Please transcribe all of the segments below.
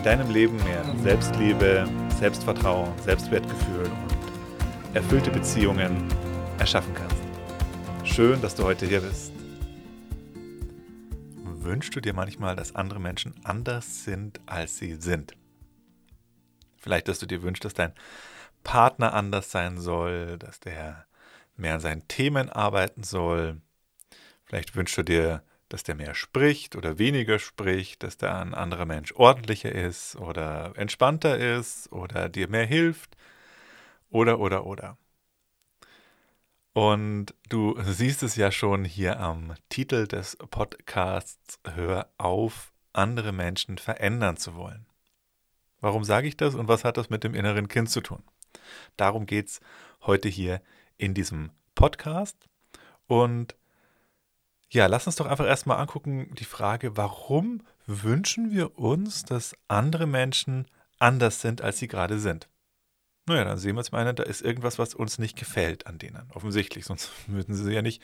in deinem Leben mehr Selbstliebe, Selbstvertrauen, Selbstwertgefühl und erfüllte Beziehungen erschaffen kannst. Schön, dass du heute hier bist. Wünschst du dir manchmal, dass andere Menschen anders sind, als sie sind? Vielleicht, dass du dir wünschst, dass dein Partner anders sein soll, dass der mehr an seinen Themen arbeiten soll. Vielleicht wünschst du dir, dass der mehr spricht oder weniger spricht, dass der ein anderer Mensch ordentlicher ist oder entspannter ist oder dir mehr hilft oder oder oder. Und du siehst es ja schon hier am Titel des Podcasts, hör auf, andere Menschen verändern zu wollen. Warum sage ich das und was hat das mit dem inneren Kind zu tun? Darum geht es heute hier in diesem Podcast. Und ja, lass uns doch einfach erstmal angucken die Frage, warum wünschen wir uns, dass andere Menschen anders sind, als sie gerade sind? Naja, dann sehen wir zum einen, da ist irgendwas, was uns nicht gefällt an denen. Offensichtlich, sonst würden sie ja nicht,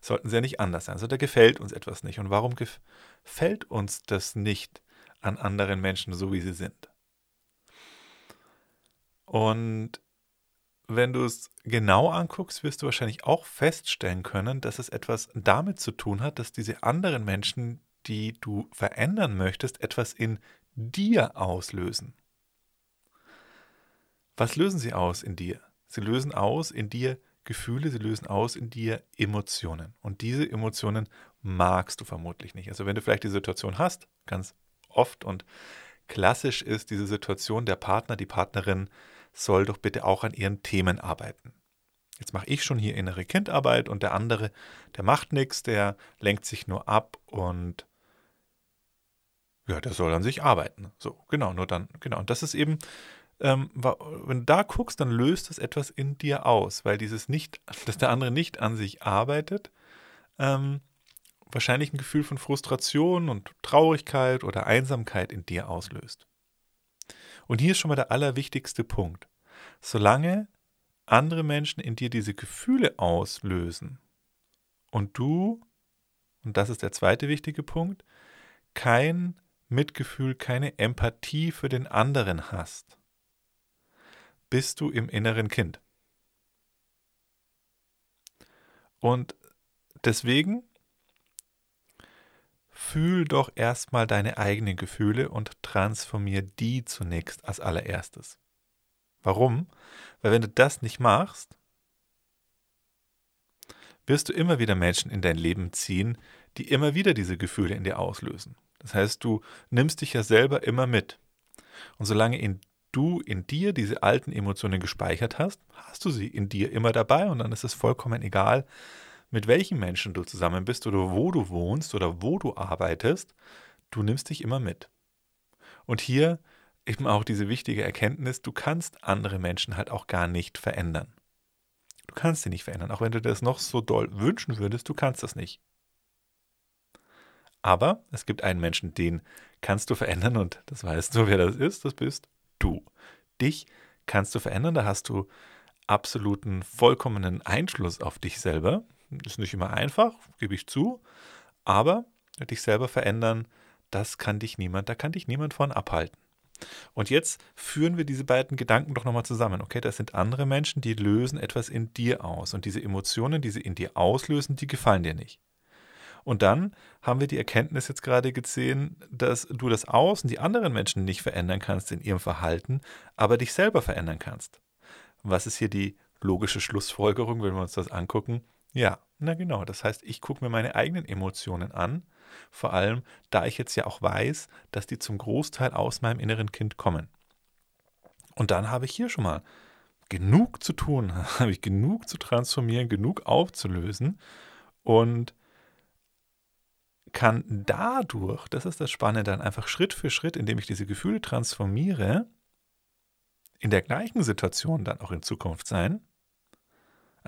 sollten sie ja nicht anders sein. Also da gefällt uns etwas nicht. Und warum gefällt uns das nicht an anderen Menschen, so wie sie sind? Und wenn du es genau anguckst, wirst du wahrscheinlich auch feststellen können, dass es etwas damit zu tun hat, dass diese anderen Menschen, die du verändern möchtest, etwas in dir auslösen. Was lösen sie aus in dir? Sie lösen aus in dir Gefühle, sie lösen aus in dir Emotionen. Und diese Emotionen magst du vermutlich nicht. Also wenn du vielleicht die Situation hast, ganz oft und klassisch ist diese Situation, der Partner, die Partnerin soll doch bitte auch an ihren Themen arbeiten. Jetzt mache ich schon hier innere Kindarbeit und der andere, der macht nichts, der lenkt sich nur ab und ja, der soll an sich arbeiten. So, genau, nur dann, genau. Und das ist eben, ähm, wenn du da guckst, dann löst es etwas in dir aus, weil dieses nicht, dass der andere nicht an sich arbeitet, ähm, wahrscheinlich ein Gefühl von Frustration und Traurigkeit oder Einsamkeit in dir auslöst. Und hier ist schon mal der allerwichtigste Punkt. Solange andere Menschen in dir diese Gefühle auslösen und du, und das ist der zweite wichtige Punkt, kein Mitgefühl, keine Empathie für den anderen hast, bist du im inneren Kind. Und deswegen fühl doch erstmal deine eigenen Gefühle und transformier die zunächst als allererstes. Warum? Weil wenn du das nicht machst, wirst du immer wieder Menschen in dein Leben ziehen, die immer wieder diese Gefühle in dir auslösen. Das heißt, du nimmst dich ja selber immer mit. Und solange in du in dir diese alten Emotionen gespeichert hast, hast du sie in dir immer dabei und dann ist es vollkommen egal, mit welchen Menschen du zusammen bist oder wo du wohnst oder wo du arbeitest, du nimmst dich immer mit. Und hier eben auch diese wichtige Erkenntnis, du kannst andere Menschen halt auch gar nicht verändern. Du kannst sie nicht verändern, auch wenn du das noch so doll wünschen würdest, du kannst das nicht. Aber es gibt einen Menschen, den kannst du verändern und das weißt du, wer das ist, das bist du. Dich kannst du verändern, da hast du absoluten, vollkommenen Einschluss auf dich selber. Ist nicht immer einfach, gebe ich zu, aber dich selber verändern, das kann dich niemand, da kann dich niemand von abhalten. Und jetzt führen wir diese beiden Gedanken doch nochmal zusammen. Okay, das sind andere Menschen, die lösen etwas in dir aus. Und diese Emotionen, die sie in dir auslösen, die gefallen dir nicht. Und dann haben wir die Erkenntnis jetzt gerade gesehen, dass du das Außen, die anderen Menschen nicht verändern kannst in ihrem Verhalten, aber dich selber verändern kannst. Was ist hier die logische Schlussfolgerung, wenn wir uns das angucken? Ja, na genau. Das heißt, ich gucke mir meine eigenen Emotionen an, vor allem da ich jetzt ja auch weiß, dass die zum Großteil aus meinem inneren Kind kommen. Und dann habe ich hier schon mal genug zu tun, habe ich genug zu transformieren, genug aufzulösen und kann dadurch, das ist das Spannende, dann einfach Schritt für Schritt, indem ich diese Gefühle transformiere, in der gleichen Situation dann auch in Zukunft sein,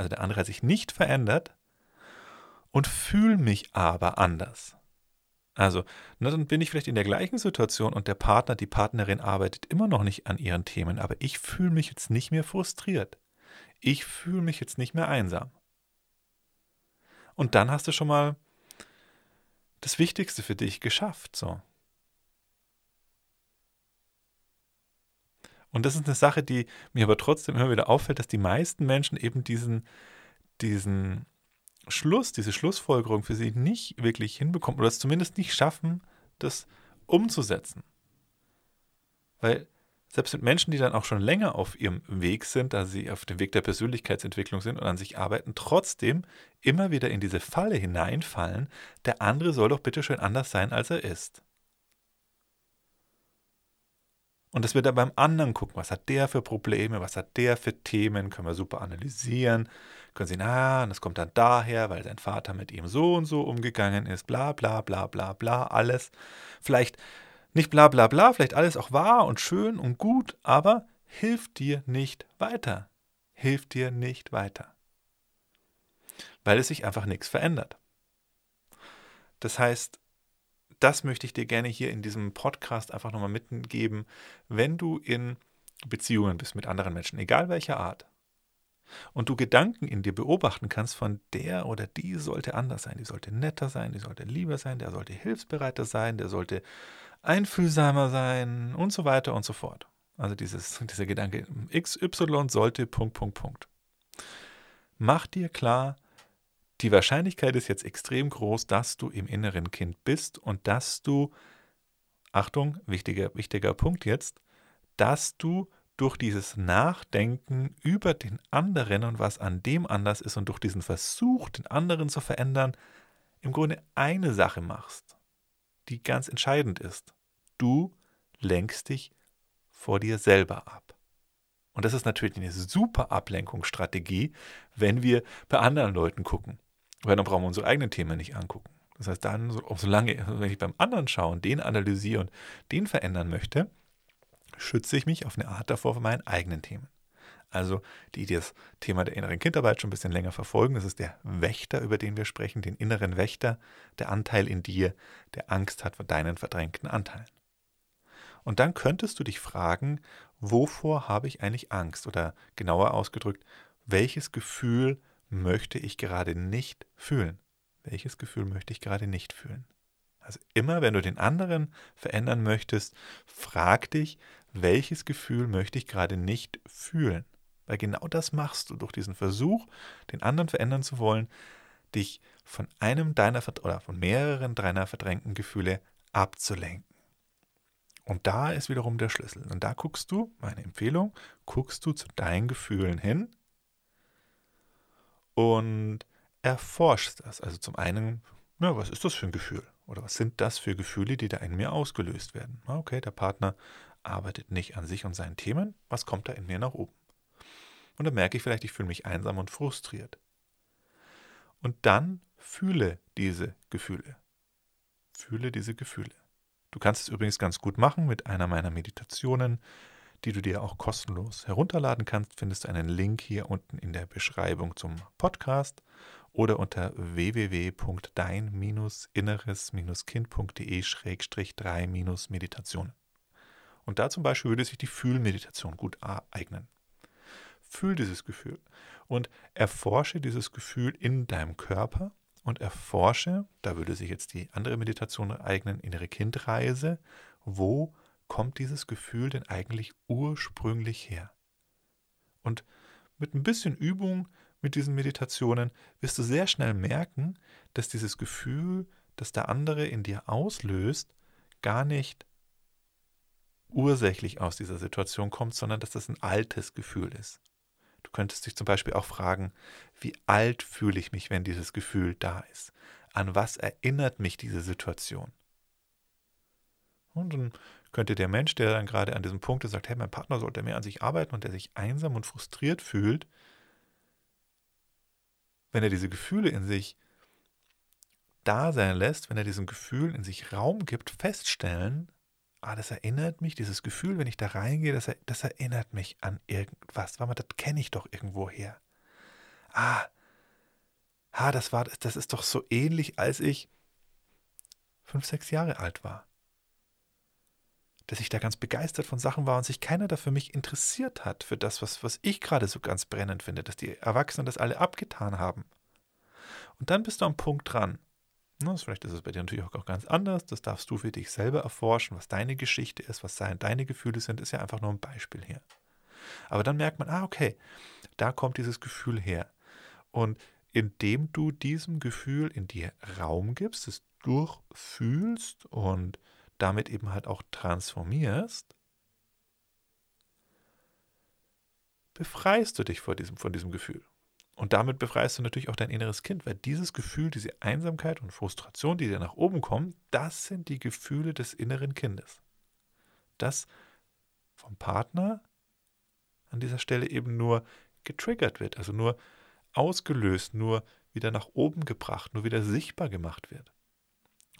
also der andere hat sich nicht verändert und fühle mich aber anders. Also, na, dann bin ich vielleicht in der gleichen Situation und der Partner, die Partnerin arbeitet immer noch nicht an ihren Themen, aber ich fühle mich jetzt nicht mehr frustriert. Ich fühle mich jetzt nicht mehr einsam. Und dann hast du schon mal das Wichtigste für dich geschafft, so. Und das ist eine Sache, die mir aber trotzdem immer wieder auffällt, dass die meisten Menschen eben diesen, diesen Schluss, diese Schlussfolgerung für sie nicht wirklich hinbekommen oder es zumindest nicht schaffen, das umzusetzen. Weil selbst mit Menschen, die dann auch schon länger auf ihrem Weg sind, da sie auf dem Weg der Persönlichkeitsentwicklung sind und an sich arbeiten, trotzdem immer wieder in diese Falle hineinfallen, der andere soll doch bitte schön anders sein, als er ist. Und dass wir da beim anderen gucken, was hat der für Probleme, was hat der für Themen, können wir super analysieren, können sehen, ah, das kommt dann daher, weil sein Vater mit ihm so und so umgegangen ist, bla bla bla bla bla, alles. Vielleicht nicht bla bla bla, vielleicht alles auch wahr und schön und gut, aber hilft dir nicht weiter. Hilft dir nicht weiter. Weil es sich einfach nichts verändert. Das heißt, das möchte ich dir gerne hier in diesem Podcast einfach nochmal mitgeben, wenn du in Beziehungen bist mit anderen Menschen, egal welcher Art, und du Gedanken in dir beobachten kannst von der oder die sollte anders sein, die sollte netter sein, die sollte lieber sein, der sollte hilfsbereiter sein, der sollte einfühlsamer sein und so weiter und so fort. Also dieses, dieser Gedanke XY sollte Punkt, Punkt, Punkt. Mach dir klar, die Wahrscheinlichkeit ist jetzt extrem groß, dass du im inneren Kind bist und dass du, Achtung, wichtiger, wichtiger Punkt jetzt, dass du durch dieses Nachdenken über den anderen und was an dem anders ist und durch diesen Versuch, den anderen zu verändern, im Grunde eine Sache machst, die ganz entscheidend ist. Du lenkst dich vor dir selber ab. Und das ist natürlich eine super Ablenkungsstrategie, wenn wir bei anderen Leuten gucken. Weil dann brauchen wir unsere eigenen Themen nicht angucken. Das heißt, dann, solange, wenn ich beim anderen schaue und den analysiere und den verändern möchte, schütze ich mich auf eine Art davor von meinen eigenen Themen. Also die, die das Thema der inneren Kindarbeit schon ein bisschen länger verfolgen, das ist der Wächter, über den wir sprechen, den inneren Wächter, der Anteil in dir, der Angst hat vor deinen verdrängten Anteilen. Und dann könntest du dich fragen, wovor habe ich eigentlich Angst? Oder genauer ausgedrückt, welches Gefühl möchte ich gerade nicht fühlen? Welches Gefühl möchte ich gerade nicht fühlen? Also immer, wenn du den anderen verändern möchtest, frag dich, welches Gefühl möchte ich gerade nicht fühlen? Weil genau das machst du durch diesen Versuch, den anderen verändern zu wollen, dich von einem deiner oder von mehreren deiner verdrängten Gefühle abzulenken. Und da ist wiederum der Schlüssel. Und da guckst du, meine Empfehlung, guckst du zu deinen Gefühlen hin und erforschst das. Also zum einen, ja, was ist das für ein Gefühl? Oder was sind das für Gefühle, die da in mir ausgelöst werden? Okay, der Partner arbeitet nicht an sich und seinen Themen. Was kommt da in mir nach oben? Und dann merke ich vielleicht, ich fühle mich einsam und frustriert. Und dann fühle diese Gefühle. Fühle diese Gefühle. Du kannst es übrigens ganz gut machen mit einer meiner Meditationen, die du dir auch kostenlos herunterladen kannst. Findest du einen Link hier unten in der Beschreibung zum Podcast oder unter www.dein-inneres-kind.de-3-meditationen. Und da zum Beispiel würde sich die Fühlmeditation gut eignen. Fühl dieses Gefühl und erforsche dieses Gefühl in deinem Körper und erforsche, da würde sich jetzt die andere Meditation eignen, innere Kindreise, wo kommt dieses Gefühl denn eigentlich ursprünglich her? Und mit ein bisschen Übung mit diesen Meditationen wirst du sehr schnell merken, dass dieses Gefühl, das der andere in dir auslöst, gar nicht ursächlich aus dieser Situation kommt, sondern dass das ein altes Gefühl ist. Du könntest dich zum Beispiel auch fragen, wie alt fühle ich mich, wenn dieses Gefühl da ist? An was erinnert mich diese Situation? Und dann könnte der Mensch, der dann gerade an diesem Punkt ist, sagt, hey, mein Partner sollte mehr an sich arbeiten und der sich einsam und frustriert fühlt, wenn er diese Gefühle in sich da sein lässt, wenn er diesem Gefühl in sich Raum gibt, feststellen, ah, das erinnert mich, dieses Gefühl, wenn ich da reingehe, das, das erinnert mich an irgendwas. Warte mal, das kenne ich doch irgendwo her. Ah, ah, das war, das ist doch so ähnlich, als ich fünf, sechs Jahre alt war. Dass ich da ganz begeistert von Sachen war und sich keiner da für mich interessiert hat, für das, was, was ich gerade so ganz brennend finde, dass die Erwachsenen das alle abgetan haben. Und dann bist du am Punkt dran. Na, vielleicht ist es bei dir natürlich auch ganz anders. Das darfst du für dich selber erforschen, was deine Geschichte ist, was deine Gefühle sind, ist ja einfach nur ein Beispiel hier. Aber dann merkt man, ah, okay, da kommt dieses Gefühl her. Und indem du diesem Gefühl in dir Raum gibst, es durchfühlst und damit eben halt auch transformierst, befreist du dich vor diesem, von diesem Gefühl. Und damit befreist du natürlich auch dein inneres Kind, weil dieses Gefühl, diese Einsamkeit und Frustration, die dir nach oben kommen, das sind die Gefühle des inneren Kindes. Das vom Partner an dieser Stelle eben nur getriggert wird, also nur ausgelöst, nur wieder nach oben gebracht, nur wieder sichtbar gemacht wird.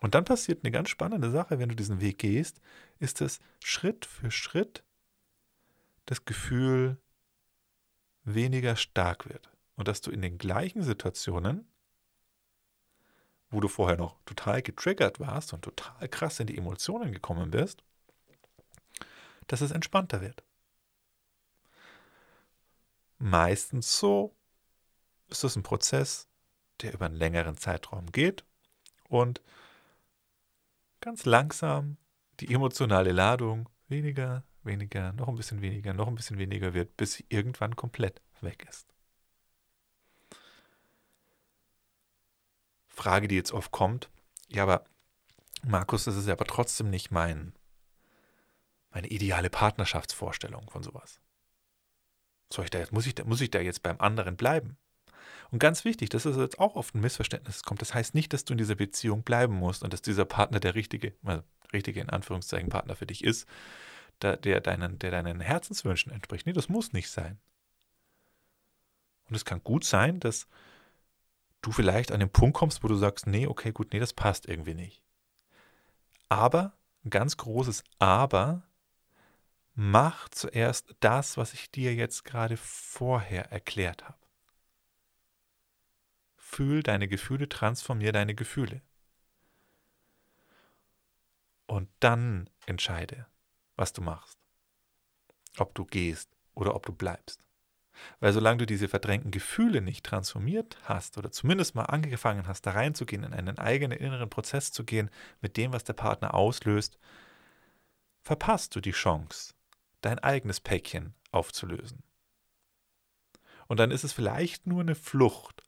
Und dann passiert eine ganz spannende Sache, wenn du diesen Weg gehst, ist es Schritt für Schritt das Gefühl weniger stark wird. Und dass du in den gleichen Situationen, wo du vorher noch total getriggert warst und total krass in die Emotionen gekommen bist, dass es entspannter wird. Meistens so ist es ein Prozess, der über einen längeren Zeitraum geht und ganz langsam die emotionale Ladung weniger, weniger, noch ein bisschen weniger, noch ein bisschen weniger wird, bis sie irgendwann komplett weg ist. Frage, die jetzt oft kommt, ja, aber Markus, das ist aber trotzdem nicht mein, meine ideale Partnerschaftsvorstellung von sowas. Soll ich da muss ich da, muss ich da jetzt beim anderen bleiben? Und ganz wichtig, das ist jetzt auch oft ein Missverständnis kommt. Das heißt nicht, dass du in dieser Beziehung bleiben musst und dass dieser Partner der richtige, also richtige in Anführungszeichen Partner für dich ist, der, deinen, der deinen Herzenswünschen entspricht. Nee, das muss nicht sein. Und es kann gut sein, dass du vielleicht an den Punkt kommst, wo du sagst, nee, okay, gut, nee, das passt irgendwie nicht. Aber, ein ganz großes Aber, mach zuerst das, was ich dir jetzt gerade vorher erklärt habe. Fühl deine Gefühle, transformier deine Gefühle. Und dann entscheide, was du machst. Ob du gehst oder ob du bleibst. Weil solange du diese verdrängten Gefühle nicht transformiert hast oder zumindest mal angefangen hast, da reinzugehen, in einen eigenen inneren Prozess zu gehen mit dem, was der Partner auslöst, verpasst du die Chance, dein eigenes Päckchen aufzulösen. Und dann ist es vielleicht nur eine Flucht,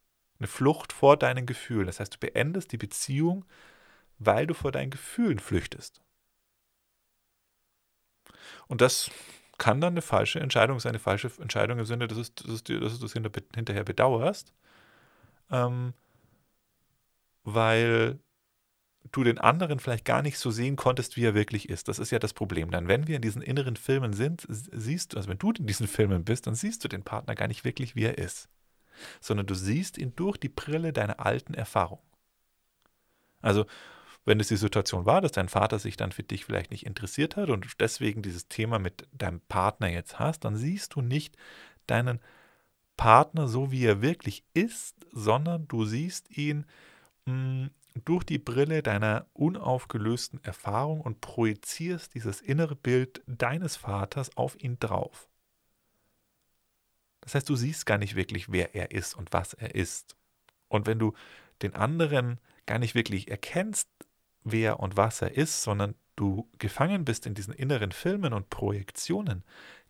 eine Flucht vor deinen Gefühlen. Das heißt, du beendest die Beziehung, weil du vor deinen Gefühlen flüchtest. Und das kann dann eine falsche Entscheidung sein, eine falsche Entscheidung im Sinne, dass, es, dass, dass du es hinterher bedauerst, ähm, weil du den anderen vielleicht gar nicht so sehen konntest, wie er wirklich ist. Das ist ja das Problem. Dann, wenn wir in diesen inneren Filmen sind, siehst du, also wenn du in diesen Filmen bist, dann siehst du den Partner gar nicht wirklich, wie er ist, sondern du siehst ihn durch die Brille deiner alten Erfahrung. Also wenn es die Situation war, dass dein Vater sich dann für dich vielleicht nicht interessiert hat und du deswegen dieses Thema mit deinem Partner jetzt hast, dann siehst du nicht deinen Partner so, wie er wirklich ist, sondern du siehst ihn mh, hm, durch die Brille deiner unaufgelösten Erfahrung und projizierst dieses innere Bild deines Vaters auf ihn drauf. Das heißt, du siehst gar nicht wirklich, wer er ist und was er ist. Und wenn du den anderen gar nicht wirklich erkennst, wer und was er ist, sondern du gefangen bist in diesen inneren Filmen und Projektionen,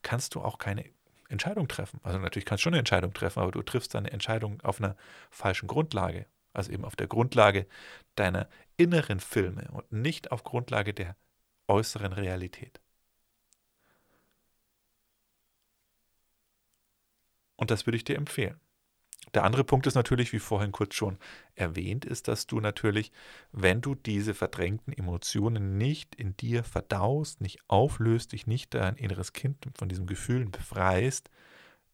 kannst du auch keine Entscheidung treffen. Also natürlich kannst du schon eine Entscheidung treffen, aber du triffst deine Entscheidung auf einer falschen Grundlage. Also eben auf der Grundlage deiner inneren Filme und nicht auf Grundlage der äußeren Realität. Und das würde ich dir empfehlen. Der andere Punkt ist natürlich, wie vorhin kurz schon erwähnt, ist, dass du natürlich, wenn du diese verdrängten Emotionen nicht in dir verdaust, nicht auflöst, dich nicht dein inneres Kind von diesen Gefühlen befreist,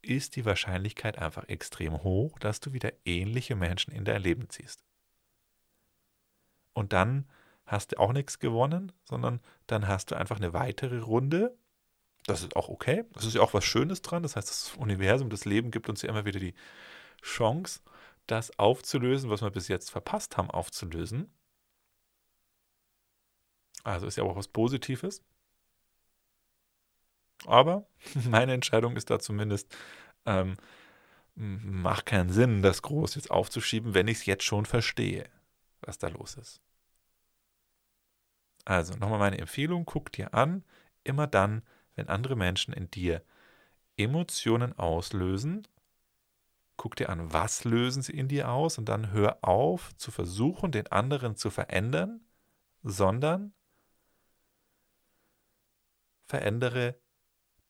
ist die Wahrscheinlichkeit einfach extrem hoch, dass du wieder ähnliche Menschen in dein Leben ziehst. Und dann hast du auch nichts gewonnen, sondern dann hast du einfach eine weitere Runde. Das ist auch okay. Das ist ja auch was Schönes dran. Das heißt, das Universum, das Leben gibt uns ja immer wieder die Chance, das aufzulösen, was wir bis jetzt verpasst haben, aufzulösen. Also ist ja auch was Positives. Aber meine Entscheidung ist da zumindest, ähm, macht keinen Sinn, das groß jetzt aufzuschieben, wenn ich es jetzt schon verstehe, was da los ist. Also nochmal meine Empfehlung, guck dir an, immer dann, wenn andere Menschen in dir Emotionen auslösen, guck dir an, was lösen sie in dir aus und dann hör auf zu versuchen, den anderen zu verändern, sondern verändere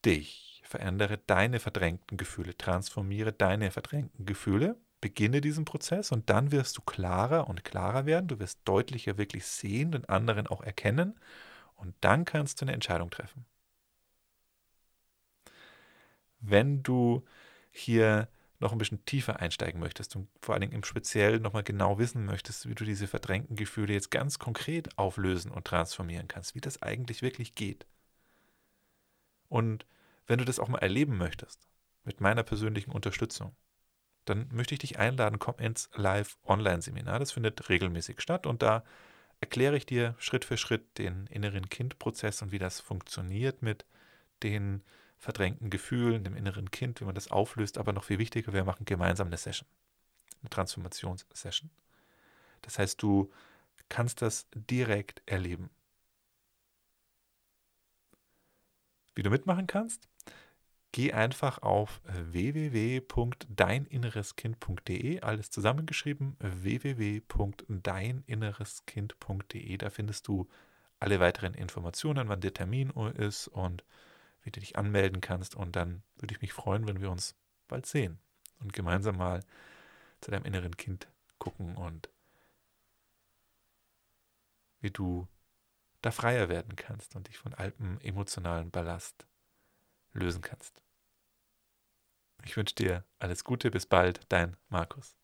dich, verändere deine verdrängten Gefühle, transformiere deine verdrängten Gefühle, beginne diesen Prozess und dann wirst du klarer und klarer werden, du wirst deutlicher wirklich sehen, den anderen auch erkennen und dann kannst du eine Entscheidung treffen. Wenn du hier noch ein bisschen tiefer einsteigen möchtest und vor allen Dingen im Speziellen nochmal genau wissen möchtest, wie du diese verdrängten Gefühle jetzt ganz konkret auflösen und transformieren kannst, wie das eigentlich wirklich geht. Und wenn du das auch mal erleben möchtest, mit meiner persönlichen Unterstützung, dann möchte ich dich einladen, komm ins Live-Online-Seminar. Das findet regelmäßig statt und da erkläre ich dir Schritt für Schritt den inneren Kindprozess und wie das funktioniert mit den verdrängten Gefühlen, dem inneren Kind, wie man das auflöst. Aber noch viel wichtiger, wir machen gemeinsam eine Session, eine Transformationssession. Das heißt, du kannst das direkt erleben. Wie du mitmachen kannst, geh einfach auf www.deininnereskind.de, alles zusammengeschrieben, www.deininnereskind.de. Da findest du alle weiteren Informationen, wann der Termin ist und wie du dich anmelden kannst. Und dann würde ich mich freuen, wenn wir uns bald sehen und gemeinsam mal zu deinem inneren Kind gucken und wie du da freier werden kannst und dich von altem emotionalen Ballast lösen kannst. Ich wünsche dir alles Gute, bis bald, dein Markus.